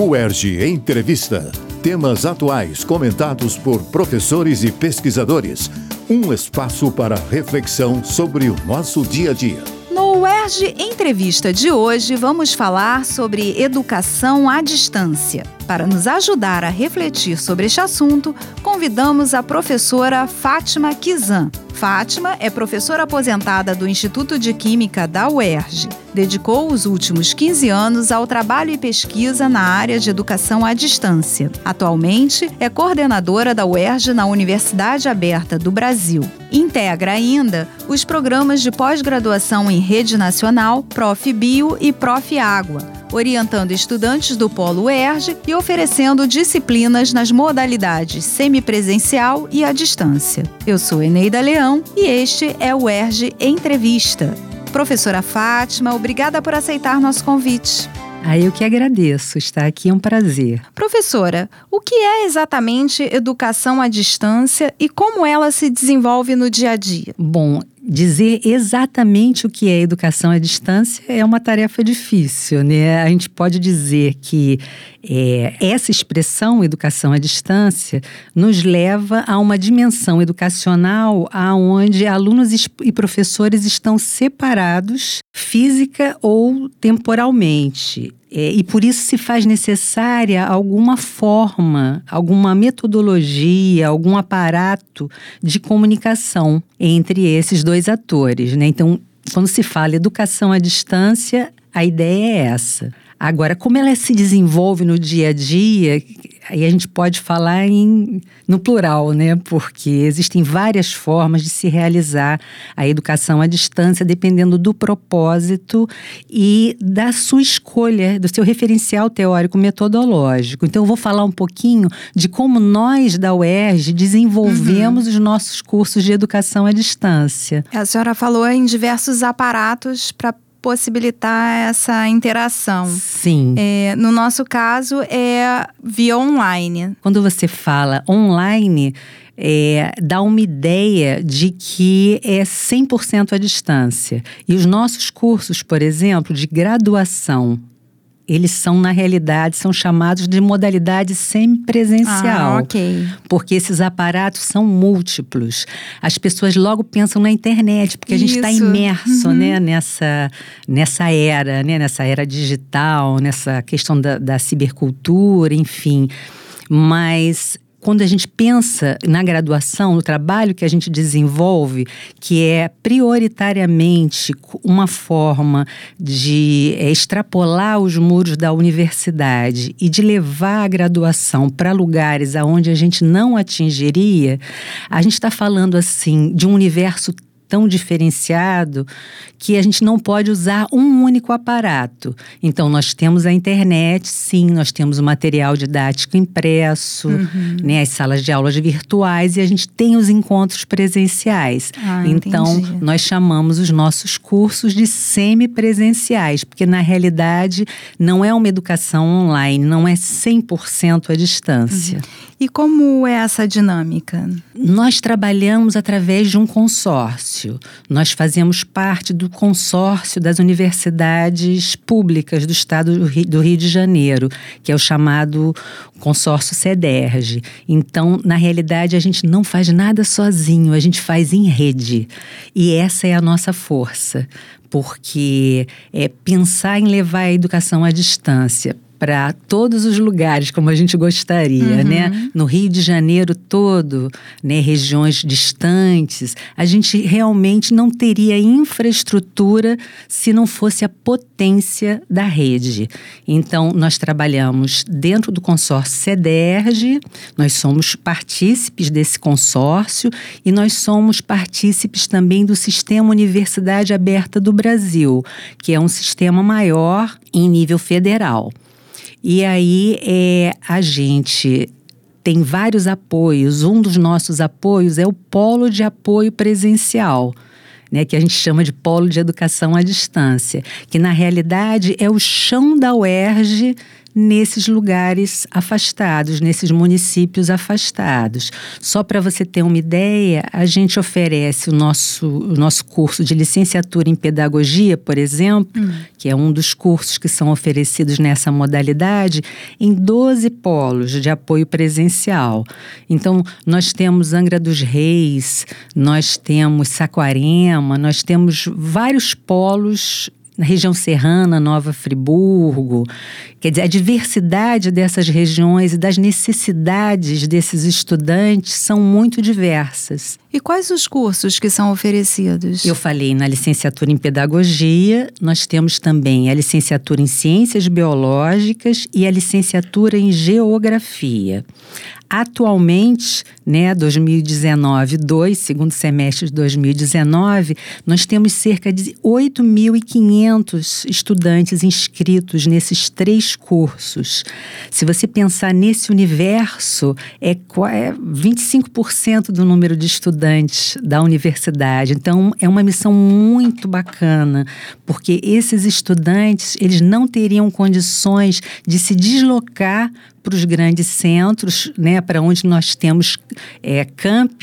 UERJ Entrevista. Temas atuais comentados por professores e pesquisadores. Um espaço para reflexão sobre o nosso dia a dia. No UERJ Entrevista de hoje, vamos falar sobre educação à distância. Para nos ajudar a refletir sobre este assunto, convidamos a professora Fátima Kizan. Fátima é professora aposentada do Instituto de Química da UERJ. Dedicou os últimos 15 anos ao trabalho e pesquisa na área de educação à distância. Atualmente é coordenadora da UERJ na Universidade Aberta do Brasil. Integra ainda os programas de pós-graduação em rede nacional, Prof. Bio e Prof. Água orientando estudantes do Polo UERJ e oferecendo disciplinas nas modalidades semipresencial e à distância. Eu sou Eneida Leão e este é o UERJ Entrevista. Professora Fátima, obrigada por aceitar nosso convite. Ah, eu que agradeço, estar aqui é um prazer. Professora, o que é exatamente educação à distância e como ela se desenvolve no dia a dia? Bom, dizer exatamente o que é educação à distância é uma tarefa difícil, né? A gente pode dizer que é, essa expressão educação à distância nos leva a uma dimensão educacional aonde alunos e professores estão separados física ou temporalmente. É, e por isso se faz necessária alguma forma, alguma metodologia, algum aparato de comunicação entre esses dois atores. Né? Então, quando se fala educação à distância, a ideia é essa. Agora, como ela se desenvolve no dia a dia, aí a gente pode falar em, no plural, né? Porque existem várias formas de se realizar a educação à distância, dependendo do propósito e da sua escolha, do seu referencial teórico metodológico. Então, eu vou falar um pouquinho de como nós da UERJ desenvolvemos uhum. os nossos cursos de educação à distância. A senhora falou em diversos aparatos para possibilitar essa interação. Sim. É, no nosso caso, é via online. Quando você fala online, é, dá uma ideia de que é 100% à distância. E os nossos cursos, por exemplo, de graduação eles são, na realidade, são chamados de modalidade semipresencial. Ah, ok. Porque esses aparatos são múltiplos. As pessoas logo pensam na internet, porque a gente está imerso uhum. né, nessa, nessa era, né, nessa era digital, nessa questão da, da cibercultura, enfim. Mas quando a gente pensa na graduação, no trabalho que a gente desenvolve, que é prioritariamente uma forma de é, extrapolar os muros da universidade e de levar a graduação para lugares aonde a gente não atingiria, a gente está falando assim de um universo tão diferenciado que a gente não pode usar um único aparato. Então, nós temos a internet, sim, nós temos o material didático impresso, uhum. né, as salas de aulas virtuais e a gente tem os encontros presenciais. Ah, então, entendi. nós chamamos os nossos cursos de semipresenciais, porque na realidade não é uma educação online, não é 100% à distância. Uhum. E como é essa dinâmica? Nós trabalhamos através de um consórcio. Nós fazemos parte do consórcio das universidades públicas do estado do Rio de Janeiro, que é o chamado consórcio CEDERJ. Então, na realidade, a gente não faz nada sozinho, a gente faz em rede. E essa é a nossa força, porque é pensar em levar a educação à distância para todos os lugares como a gente gostaria, uhum. né? No Rio de Janeiro todo, né, regiões distantes, a gente realmente não teria infraestrutura se não fosse a potência da rede. Então, nós trabalhamos dentro do consórcio CEDERJ, nós somos partícipes desse consórcio e nós somos partícipes também do Sistema Universidade Aberta do Brasil, que é um sistema maior em nível federal. E aí é, a gente tem vários apoios. Um dos nossos apoios é o Polo de Apoio Presencial. Né, que a gente chama de polo de educação à distância, que na realidade é o chão da UERJ nesses lugares afastados, nesses municípios afastados. Só para você ter uma ideia, a gente oferece o nosso, o nosso curso de licenciatura em pedagogia, por exemplo, hum. que é um dos cursos que são oferecidos nessa modalidade, em 12 polos de apoio presencial. Então, nós temos Angra dos Reis, nós temos Saquarema, nós temos vários polos na região serrana, Nova Friburgo. Quer dizer, a diversidade dessas regiões e das necessidades desses estudantes são muito diversas. E quais os cursos que são oferecidos? Eu falei na licenciatura em Pedagogia, nós temos também a licenciatura em Ciências Biológicas e a licenciatura em Geografia. Atualmente, né, 2019, dois, segundo semestre de 2019, nós temos cerca de 8.500 estudantes inscritos nesses três cursos. Se você pensar nesse universo, é, é 25% do número de estudantes da universidade. Então, é uma missão muito bacana, porque esses estudantes, eles não teriam condições de se deslocar para os grandes centros, né, para onde nós temos é, camp,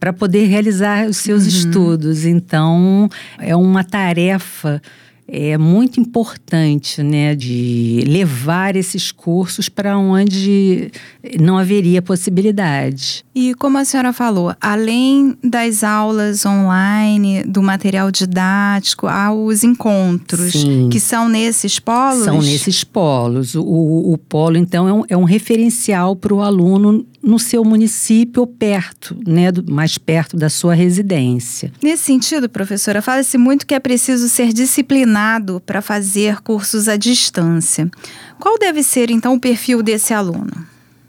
para poder realizar os seus uhum. estudos. Então, é uma tarefa é muito importante, né, de levar esses cursos para onde não haveria possibilidade. E como a senhora falou, além das aulas online, do material didático, há os encontros, Sim. que são nesses polos? São nesses polos. O, o polo, então, é um, é um referencial para o aluno no seu município ou perto, né, do, mais perto da sua residência. Nesse sentido, professora, fala-se muito que é preciso ser disciplinado para fazer cursos à distância. Qual deve ser então o perfil desse aluno?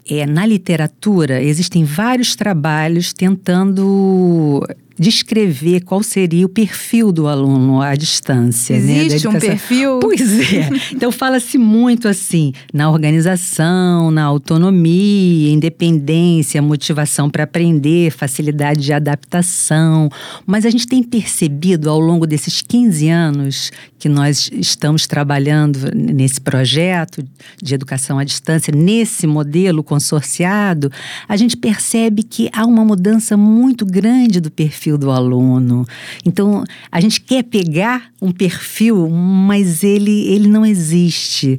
É, na literatura existem vários trabalhos tentando descrever qual seria o perfil do aluno à distância. Né, Existe né, um perfil? Pois é. Então fala-se muito assim na organização, na autonomia, independência, motivação para aprender, facilidade de adaptação. Mas a gente tem percebido ao longo desses 15 anos que nós estamos trabalhando nesse projeto de educação à distância, nesse modelo consorciado, a gente percebe que há uma mudança muito grande do perfil perfil do aluno. Então, a gente quer pegar um perfil, mas ele, ele não existe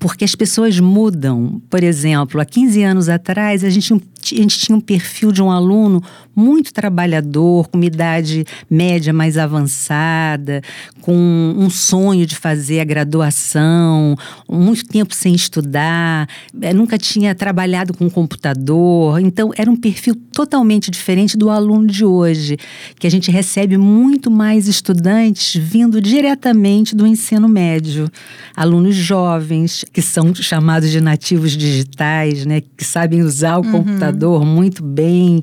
porque as pessoas mudam. Por exemplo, há 15 anos atrás, a gente, a gente tinha um perfil de um aluno muito trabalhador, com uma idade média mais avançada, com um sonho de fazer a graduação, muito tempo sem estudar, eh, nunca tinha trabalhado com computador. Então, era um perfil totalmente diferente do aluno de hoje, que a gente recebe muito mais estudantes vindo diretamente do ensino médio. Alunos jovens, que são chamados de nativos digitais, né, que sabem usar o uhum. computador muito bem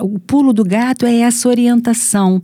o pulo do gato é essa orientação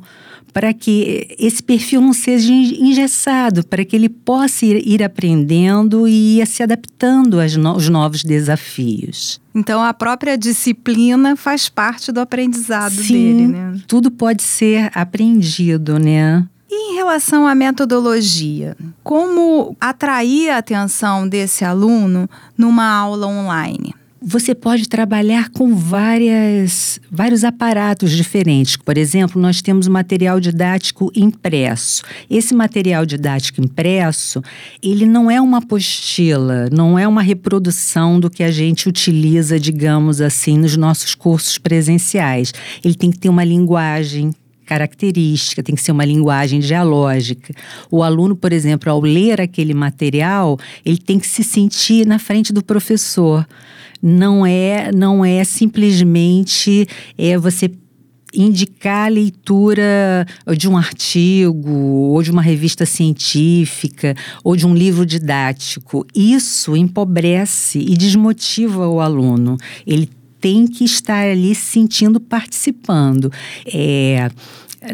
para que esse perfil não seja engessado, para que ele possa ir, ir aprendendo e ir se adaptando aos, no, aos novos desafios. Então a própria disciplina faz parte do aprendizado Sim, dele, né? Tudo pode ser aprendido, né? E em relação à metodologia, como atrair a atenção desse aluno numa aula online? Você pode trabalhar com várias, vários aparatos diferentes. Por exemplo, nós temos material didático impresso. Esse material didático impresso, ele não é uma apostila, não é uma reprodução do que a gente utiliza, digamos assim, nos nossos cursos presenciais. Ele tem que ter uma linguagem característica, tem que ser uma linguagem dialógica. O aluno, por exemplo, ao ler aquele material, ele tem que se sentir na frente do professor não é não é simplesmente é você indicar a leitura de um artigo, ou de uma revista científica, ou de um livro didático. Isso empobrece e desmotiva o aluno. Ele tem que estar ali se sentindo participando. É,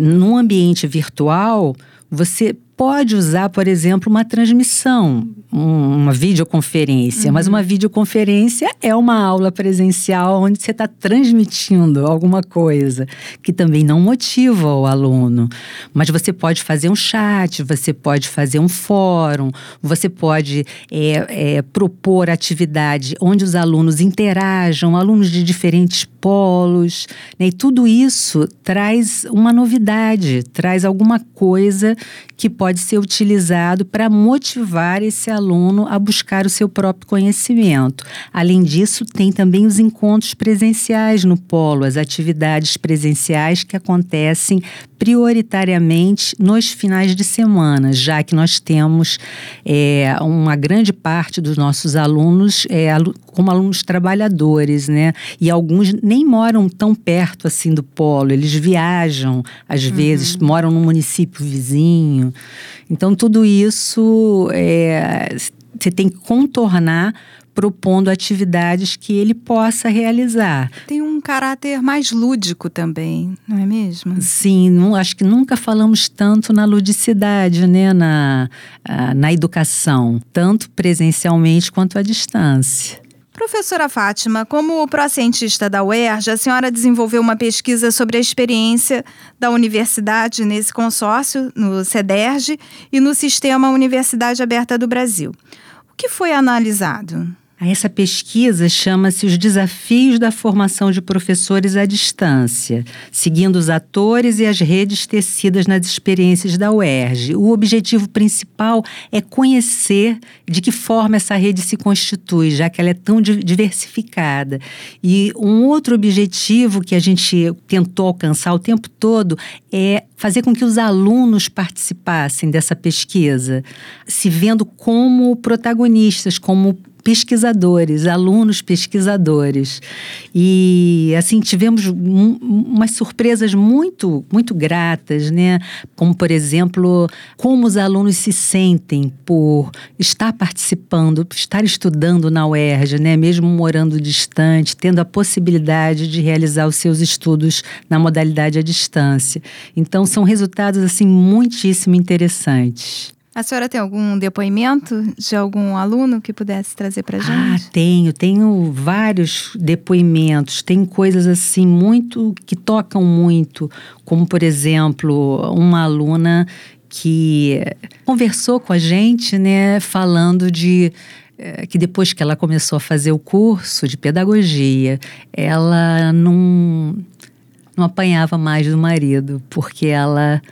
num ambiente virtual, você pode usar, por exemplo, uma transmissão, uma videoconferência, uhum. mas uma videoconferência é uma aula presencial onde você está transmitindo alguma coisa que também não motiva o aluno. Mas você pode fazer um chat, você pode fazer um fórum, você pode é, é, propor atividade onde os alunos interajam, alunos de diferentes polos, né? e tudo isso traz uma novidade, traz alguma coisa que pode ser utilizado para motivar esse aluno a buscar o seu próprio conhecimento. Além disso, tem também os encontros presenciais no polo, as atividades presenciais que acontecem prioritariamente nos finais de semana, já que nós temos é, uma grande parte dos nossos alunos é, como alunos trabalhadores, né? E alguns nem moram tão perto assim do polo, eles viajam, às uhum. vezes, moram no município vizinho. Então, tudo isso é, você tem que contornar propondo atividades que ele possa realizar. Tem um caráter mais lúdico também, não é mesmo? Sim, não, acho que nunca falamos tanto na ludicidade, né, na, ah, na educação, tanto presencialmente quanto à distância. Professora Fátima, como pró-cientista da UERJ, a senhora desenvolveu uma pesquisa sobre a experiência da universidade nesse consórcio, no CEDERJ e no Sistema Universidade Aberta do Brasil. O que foi analisado? Essa pesquisa chama-se Os Desafios da Formação de Professores à Distância, seguindo os atores e as redes tecidas nas experiências da UERJ. O objetivo principal é conhecer de que forma essa rede se constitui, já que ela é tão diversificada. E um outro objetivo que a gente tentou alcançar o tempo todo é fazer com que os alunos participassem dessa pesquisa, se vendo como protagonistas, como pesquisadores, alunos pesquisadores. E assim tivemos um, umas surpresas muito muito gratas, né? Como por exemplo, como os alunos se sentem por estar participando, estar estudando na UERJ, né? Mesmo morando distante, tendo a possibilidade de realizar os seus estudos na modalidade à distância. Então são resultados assim muitíssimo interessantes. A senhora tem algum depoimento de algum aluno que pudesse trazer para gente? Ah, tenho, tenho vários depoimentos. Tem coisas assim muito que tocam muito, como por exemplo, uma aluna que conversou com a gente, né, falando de eh, que depois que ela começou a fazer o curso de pedagogia, ela não não apanhava mais do marido, porque ela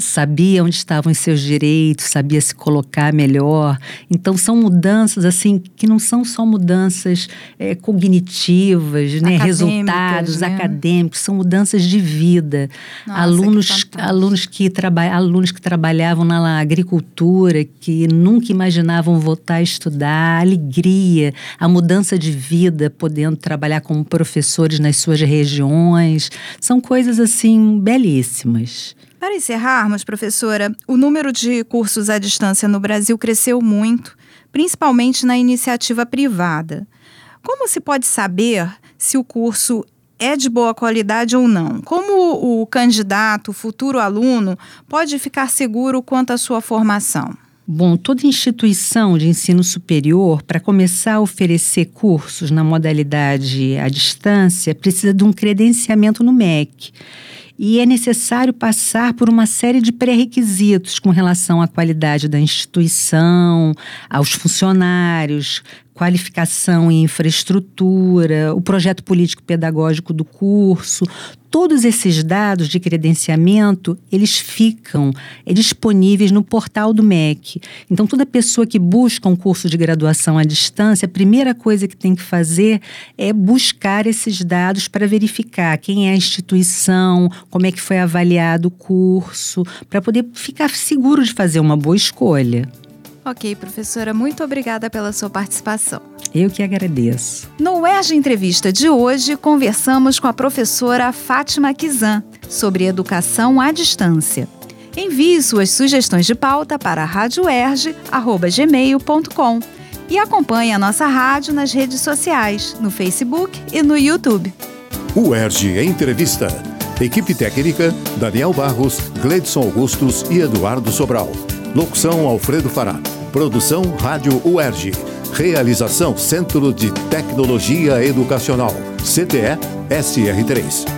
sabia onde estavam os seus direitos, sabia se colocar melhor. Então são mudanças assim que não são só mudanças é, cognitivas, né, resultados né? acadêmicos, são mudanças de vida. Nossa, alunos, que alunos que trabalham, alunos que trabalhavam na agricultura, que nunca imaginavam voltar a estudar, a alegria, a mudança de vida, podendo trabalhar como professores nas suas regiões, são coisas assim belíssimas. Para encerrarmos, professora, o número de cursos à distância no Brasil cresceu muito, principalmente na iniciativa privada. Como se pode saber se o curso é de boa qualidade ou não? Como o candidato, futuro aluno, pode ficar seguro quanto à sua formação? Bom, toda instituição de ensino superior, para começar a oferecer cursos na modalidade à distância, precisa de um credenciamento no MEC e é necessário passar por uma série de pré-requisitos com relação à qualidade da instituição, aos funcionários, qualificação e infraestrutura, o projeto político-pedagógico do curso, todos esses dados de credenciamento, eles ficam é, disponíveis no portal do MEC. Então, toda pessoa que busca um curso de graduação à distância, a primeira coisa que tem que fazer é buscar esses dados para verificar quem é a instituição, como é que foi avaliado o curso, para poder ficar seguro de fazer uma boa escolha. Ok, professora, muito obrigada pela sua participação. Eu que agradeço. No UERJ Entrevista de hoje, conversamos com a professora Fátima Kizan sobre educação à distância. Envie suas sugestões de pauta para radioerge.gmail.com e acompanhe a nossa rádio nas redes sociais, no Facebook e no YouTube. UERJ Entrevista Equipe técnica: Daniel Barros, Gleidson Augustos e Eduardo Sobral. Locução: Alfredo Fará. Produção: Rádio UERJ. Realização: Centro de Tecnologia Educacional. CTE SR3.